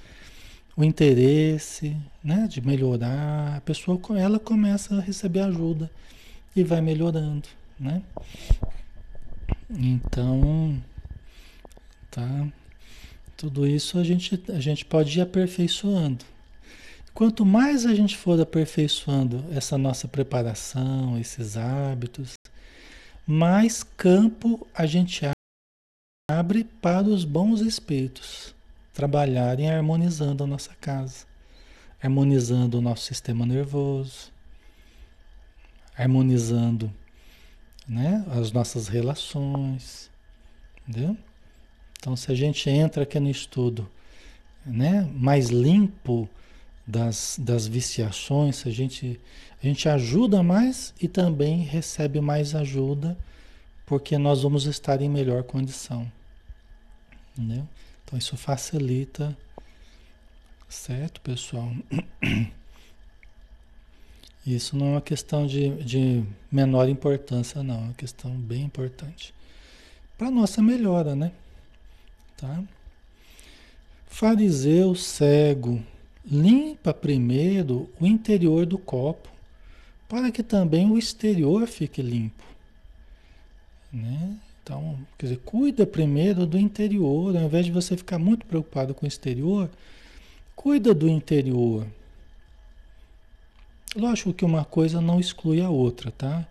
o interesse, né? De melhorar, a pessoa ela começa a receber ajuda e vai melhorando, né? Então, tá? Tudo isso a gente, a gente pode ir aperfeiçoando. Quanto mais a gente for aperfeiçoando essa nossa preparação, esses hábitos, mais campo a gente abre para os bons espíritos trabalharem harmonizando a nossa casa, harmonizando o nosso sistema nervoso, harmonizando né, as nossas relações. Entendeu? Então, se a gente entra aqui no estudo né, mais limpo das, das viciações, a gente, a gente ajuda mais e também recebe mais ajuda, porque nós vamos estar em melhor condição. Entendeu? Então isso facilita, certo, pessoal? Isso não é uma questão de, de menor importância, não. É uma questão bem importante. Para nossa melhora, né? Tá? Fariseu cego, limpa primeiro o interior do copo, para que também o exterior fique limpo. Né? Então, quer dizer, cuida primeiro do interior, ao invés de você ficar muito preocupado com o exterior, cuida do interior. Lógico que uma coisa não exclui a outra, tá?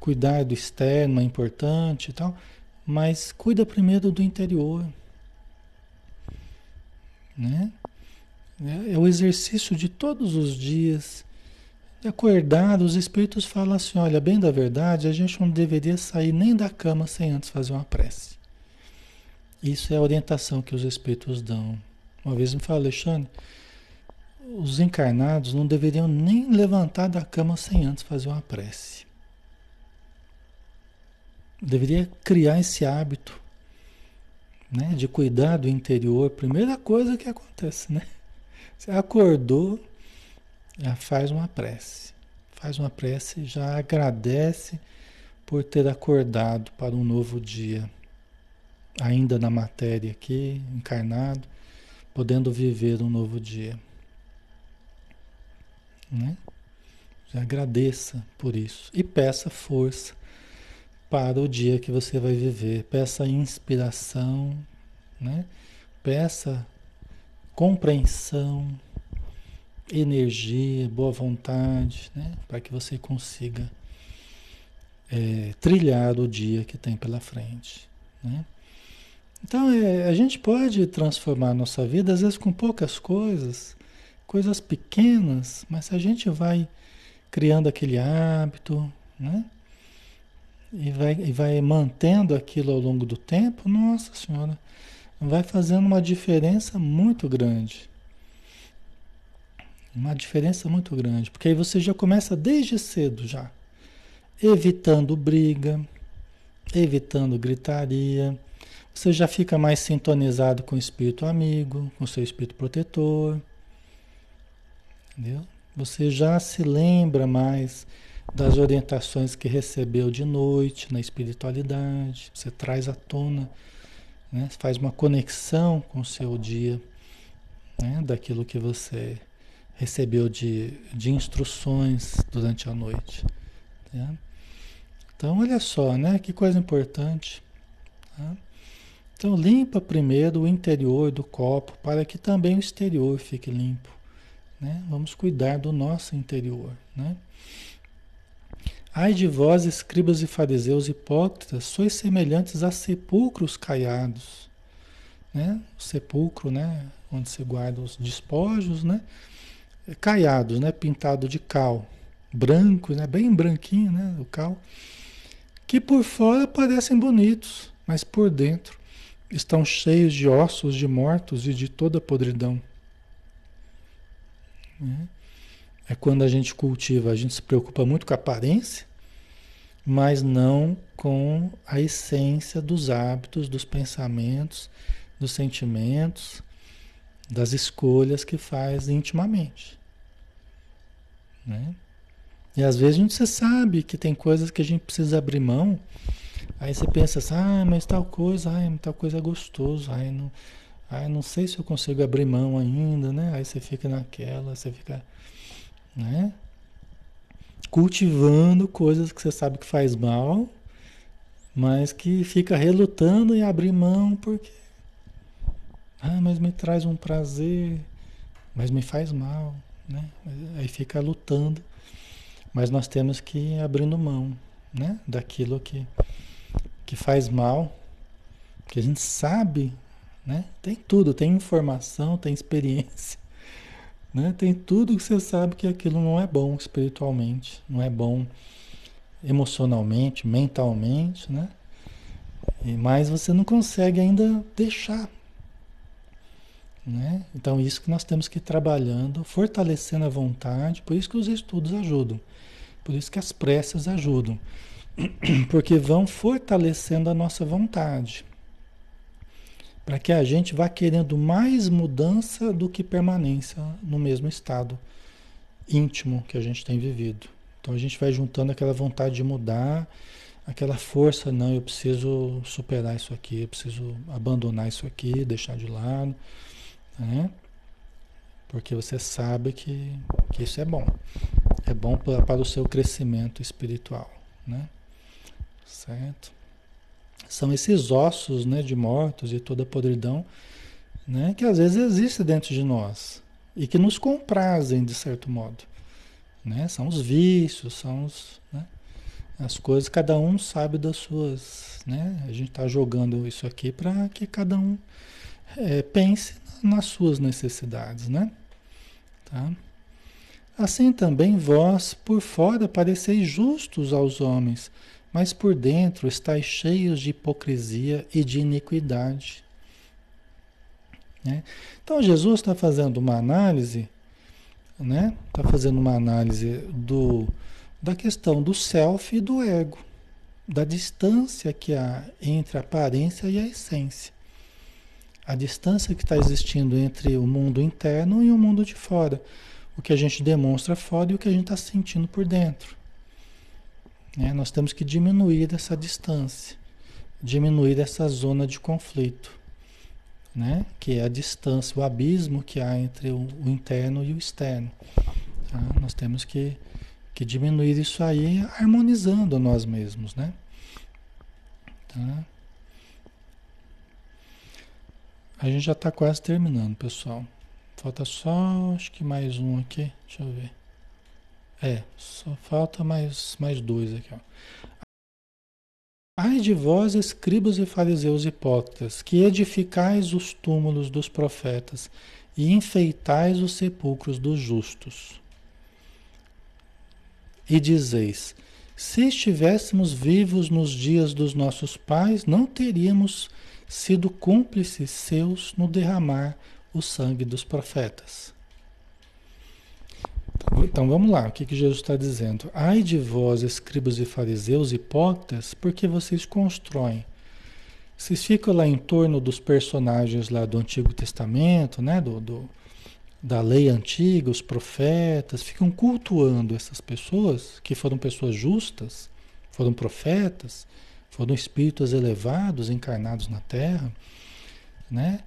Cuidar do externo é importante e tal, mas cuida primeiro do interior. Né? É, é o exercício de todos os dias acordado, os espíritos falam assim: olha, bem da verdade, a gente não deveria sair nem da cama sem antes fazer uma prece. Isso é a orientação que os espíritos dão. Uma vez me falou, Alexandre, os encarnados não deveriam nem levantar da cama sem antes fazer uma prece. Deveria criar esse hábito né, de cuidar do interior. Primeira coisa que acontece, né? Você acordou, já faz uma prece. Faz uma prece, já agradece por ter acordado para um novo dia. Ainda na matéria aqui, encarnado, podendo viver um novo dia. Né? Já agradeça por isso e peça força para o dia que você vai viver. Peça inspiração, né? Peça compreensão, energia, boa vontade, né? para que você consiga é, trilhar o dia que tem pela frente. Né? Então, é, a gente pode transformar a nossa vida, às vezes com poucas coisas, coisas pequenas, mas se a gente vai criando aquele hábito, né? E vai, e vai mantendo aquilo ao longo do tempo, nossa senhora, vai fazendo uma diferença muito grande. Uma diferença muito grande, porque aí você já começa desde cedo já, evitando briga, evitando gritaria. Você já fica mais sintonizado com o espírito amigo, com o seu espírito protetor. Entendeu? Você já se lembra mais das orientações que recebeu de noite na espiritualidade. Você traz à tona, né? faz uma conexão com o seu dia, né? daquilo que você recebeu de, de instruções durante a noite. Tá? Então, olha só, né? Que coisa importante. Tá? Então, limpa primeiro o interior do copo para que também o exterior fique limpo. Né? Vamos cuidar do nosso interior. Né? Ai de vós, escribas e fariseus hipócritas, sois semelhantes a sepulcros caiados. Né? O sepulcro, né? onde se guarda os despojos, né? caiados, né? pintado de cal, branco, né? bem branquinho né? o cal, que por fora parecem bonitos, mas por dentro estão cheios de ossos de mortos e de toda podridão. Né? É quando a gente cultiva, a gente se preocupa muito com a aparência, mas não com a essência dos hábitos, dos pensamentos, dos sentimentos, das escolhas que faz intimamente. Né? E às vezes a gente sabe que tem coisas que a gente precisa abrir mão, aí você pensa assim, ah, mas tal coisa, ai, tal coisa é gostoso, ai, não, ai, não sei se eu consigo abrir mão ainda, né? Aí você fica naquela, você fica né? Cultivando coisas que você sabe que faz mal, mas que fica relutando em abrir mão porque ah, mas me traz um prazer, mas me faz mal, né? Aí fica lutando. Mas nós temos que ir abrindo mão, né? Daquilo que que faz mal, que a gente sabe, né? Tem tudo, tem informação, tem experiência. Né? Tem tudo que você sabe que aquilo não é bom espiritualmente, não é bom emocionalmente, mentalmente, né? E, mas você não consegue ainda deixar. Né? Então, isso que nós temos que ir trabalhando, fortalecendo a vontade, por isso que os estudos ajudam, por isso que as preces ajudam, porque vão fortalecendo a nossa vontade para que a gente vá querendo mais mudança do que permanência no mesmo estado íntimo que a gente tem vivido. Então a gente vai juntando aquela vontade de mudar, aquela força, não, eu preciso superar isso aqui, eu preciso abandonar isso aqui, deixar de lado, né? Porque você sabe que, que isso é bom. É bom para, para o seu crescimento espiritual, né? Certo? São esses ossos né, de mortos e toda a podridão né, que às vezes existe dentro de nós e que nos comprazem de certo modo. Né? São os vícios, são os, né, as coisas, cada um sabe das suas. Né? A gente está jogando isso aqui para que cada um é, pense nas suas necessidades. Né? Tá? Assim também vós, por fora, pareceis justos aos homens mas por dentro estáis cheios de hipocrisia e de iniquidade. Né? Então Jesus está fazendo uma análise, né? Está fazendo uma análise do, da questão do self e do ego, da distância que há entre a aparência e a essência. A distância que está existindo entre o mundo interno e o mundo de fora. O que a gente demonstra fora e o que a gente está sentindo por dentro. Né? Nós temos que diminuir essa distância, diminuir essa zona de conflito, né? que é a distância, o abismo que há entre o, interno e o externo. Tá? Nós temos que, que diminuir isso aí harmonizando nós mesmos. Né? Tá? A gente já está quase terminando, pessoal. Falta só, acho que mais um aqui. Deixa eu ver. É, só falta mais, mais dois aqui. Ó. Ai de vós, escribas e fariseus hipócritas, que edificais os túmulos dos profetas e enfeitais os sepulcros dos justos. E dizeis: se estivéssemos vivos nos dias dos nossos pais, não teríamos sido cúmplices seus no derramar o sangue dos profetas. Então vamos lá, o que, que Jesus está dizendo? Ai de vós, escribas e fariseus hipócritas, porque vocês constroem. Vocês ficam lá em torno dos personagens lá do Antigo Testamento, né? do, do da lei antiga, os profetas, ficam cultuando essas pessoas que foram pessoas justas, foram profetas, foram espíritos elevados encarnados na Terra, né?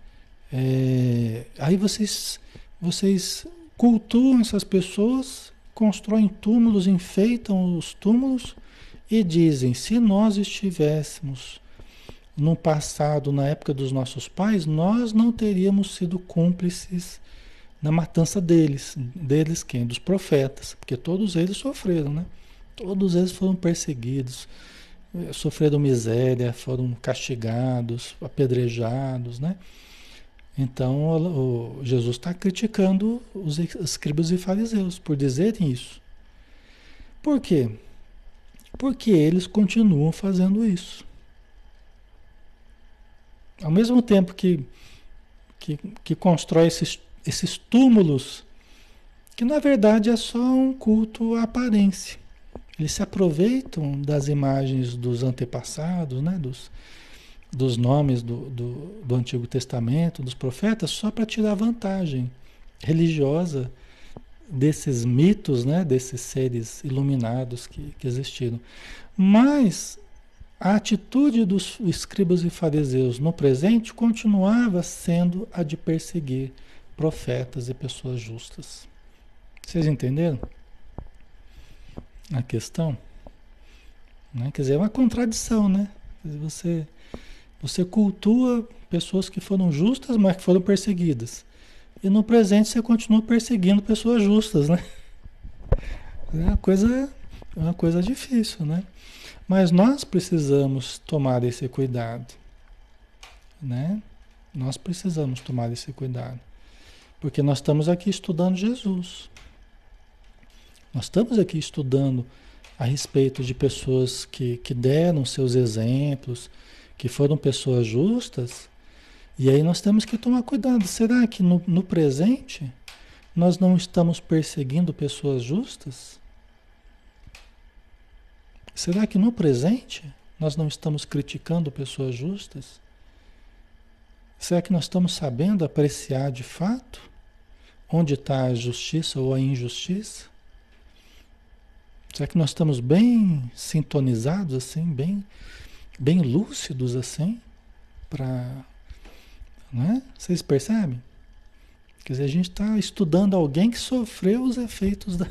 É, aí vocês, vocês cultuam essas pessoas, constroem túmulos, enfeitam os túmulos e dizem: se nós estivéssemos no passado, na época dos nossos pais, nós não teríamos sido cúmplices na matança deles. Deles quem? Dos profetas, porque todos eles sofreram, né? Todos eles foram perseguidos, eh, sofreram miséria, foram castigados, apedrejados, né? Então o, o Jesus está criticando os escribas e fariseus por dizerem isso. Por quê? Porque eles continuam fazendo isso. Ao mesmo tempo que, que, que constrói esses, esses túmulos, que na verdade é só um culto à aparência. Eles se aproveitam das imagens dos antepassados, né? dos, dos nomes do, do, do Antigo Testamento, dos profetas, só para tirar vantagem religiosa desses mitos, né? desses seres iluminados que, que existiram. Mas a atitude dos escribas e fariseus no presente continuava sendo a de perseguir profetas e pessoas justas. Vocês entenderam a questão? Né? Quer dizer, é uma contradição, né? Você, você cultua pessoas que foram justas, mas que foram perseguidas. E no presente você continua perseguindo pessoas justas, né? É uma coisa, é uma coisa difícil, né? Mas nós precisamos tomar esse cuidado, né? Nós precisamos tomar esse cuidado, porque nós estamos aqui estudando Jesus. Nós estamos aqui estudando a respeito de pessoas que, que deram seus exemplos, que foram pessoas justas, e aí nós temos que tomar cuidado. Será que no, no presente nós não estamos perseguindo pessoas justas? Será que no presente nós não estamos criticando pessoas justas? Será que nós estamos sabendo apreciar de fato onde está a justiça ou a injustiça? Será que nós estamos bem sintonizados assim, bem, bem lúcidos assim, para, né? Vocês percebem? Quer dizer, a gente está estudando alguém que sofreu os efeitos da,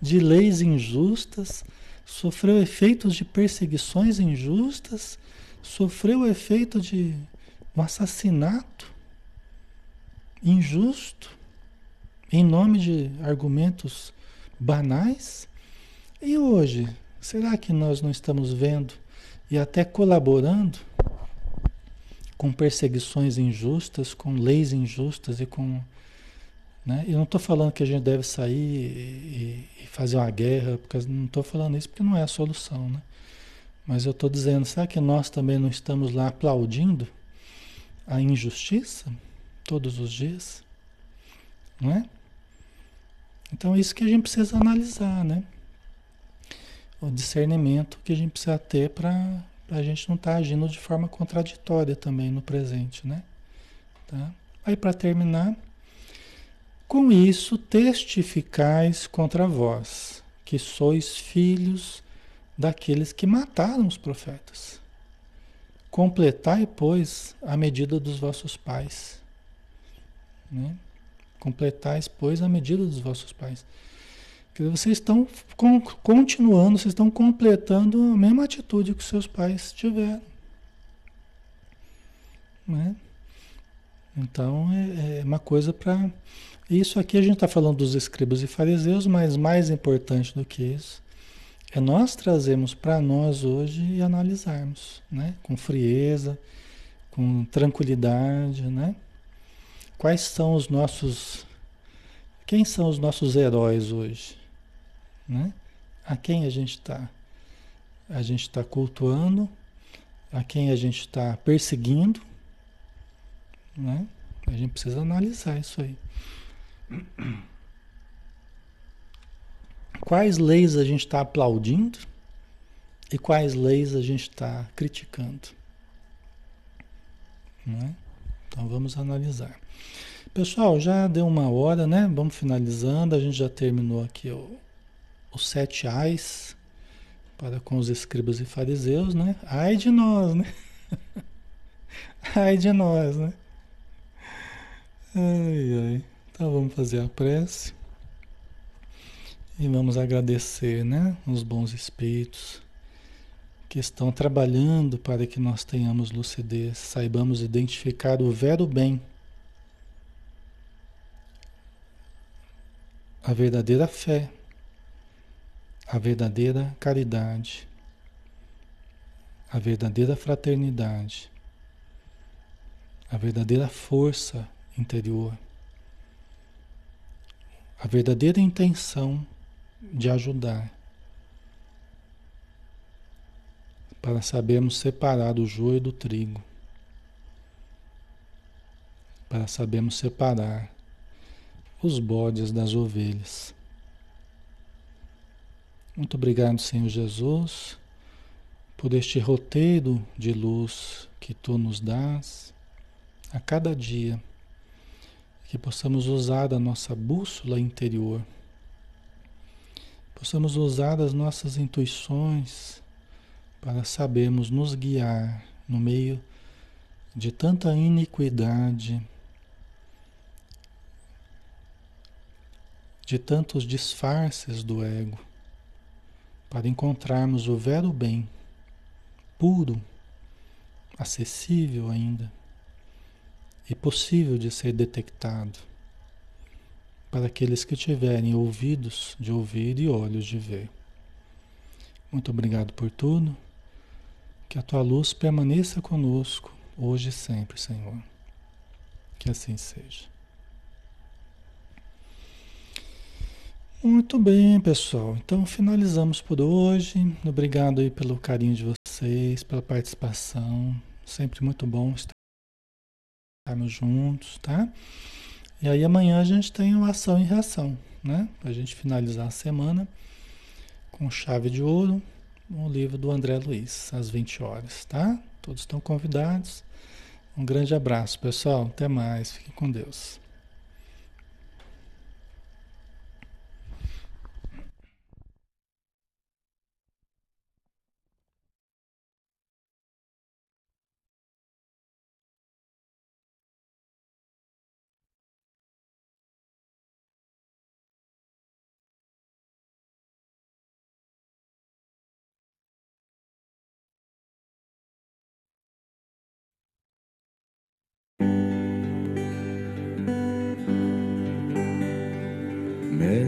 de leis injustas, sofreu efeitos de perseguições injustas, sofreu o efeito de um assassinato injusto, em nome de argumentos banais. E hoje, será que nós não estamos vendo e até colaborando com perseguições injustas, com leis injustas e com né? Eu não estou falando que a gente deve sair e, e fazer uma guerra, porque não estou falando isso porque não é a solução. Né? Mas eu estou dizendo, será que nós também não estamos lá aplaudindo a injustiça todos os dias? Não é? Então é isso que a gente precisa analisar, né? O discernimento que a gente precisa ter para a gente não estar tá agindo de forma contraditória também no presente, né? Tá? Aí para terminar, com isso testificais contra vós, que sois filhos daqueles que mataram os profetas. Completai, pois, a medida dos vossos pais. Né? Completais, pois, a medida dos vossos pais. Quer dizer, vocês estão continuando, vocês estão completando a mesma atitude que seus pais tiveram. Né? Então, é, é uma coisa para isso aqui a gente está falando dos escribas e fariseus, mas mais importante do que isso é nós trazermos para nós hoje e analisarmos, né? Com frieza, com tranquilidade, né? Quais são os nossos... Quem são os nossos heróis hoje? Né? A quem a gente está? A gente está cultuando, a quem a gente está perseguindo, né? A gente precisa analisar isso aí. Quais leis a gente está aplaudindo e quais leis a gente está criticando? Né? Então vamos analisar. Pessoal, já deu uma hora, né? Vamos finalizando. A gente já terminou aqui o, os sete ais para com os escribas e fariseus, né? Ai de nós, né? Ai de nós, né? Ai, ai. Então vamos fazer a prece e vamos agradecer, né, os bons espíritos que estão trabalhando para que nós tenhamos lucidez, saibamos identificar o vero bem, a verdadeira fé, a verdadeira caridade, a verdadeira fraternidade, a verdadeira força interior, a verdadeira intenção de ajudar para sabermos separar o joio do trigo, para sabermos separar os bodes das ovelhas. Muito obrigado, Senhor Jesus, por este roteiro de luz que tu nos dás a cada dia, que possamos usar a nossa bússola interior, possamos usar as nossas intuições para sabermos nos guiar no meio de tanta iniquidade, de tantos disfarces do ego, para encontrarmos o vero bem, puro, acessível ainda e possível de ser detectado para aqueles que tiverem ouvidos de ouvir e olhos de ver. Muito obrigado por tudo. Que a tua luz permaneça conosco, hoje e sempre, Senhor. Que assim seja. Muito bem, pessoal. Então finalizamos por hoje. Obrigado aí pelo carinho de vocês, pela participação. Sempre muito bom estarmos juntos, tá? E aí amanhã a gente tem uma ação e reação, né? Pra gente finalizar a semana com chave de ouro no livro do André Luiz, às 20 horas, tá? Todos estão convidados. Um grande abraço, pessoal. Até mais. Fiquem com Deus.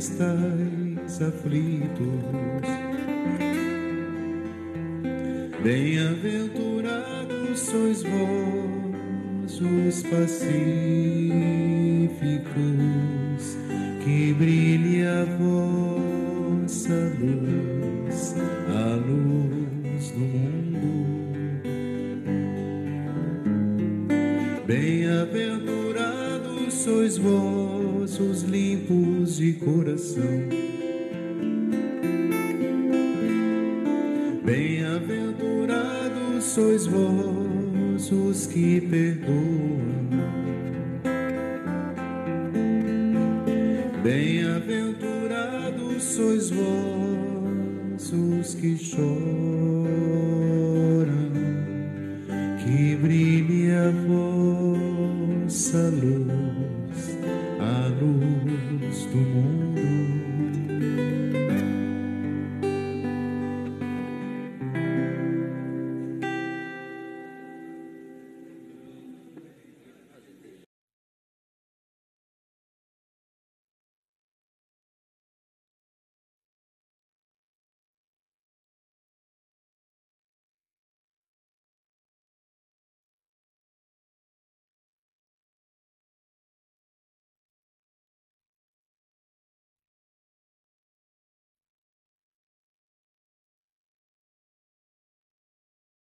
estáis aflitos. Bem-aventurados sois vós os pacíficos,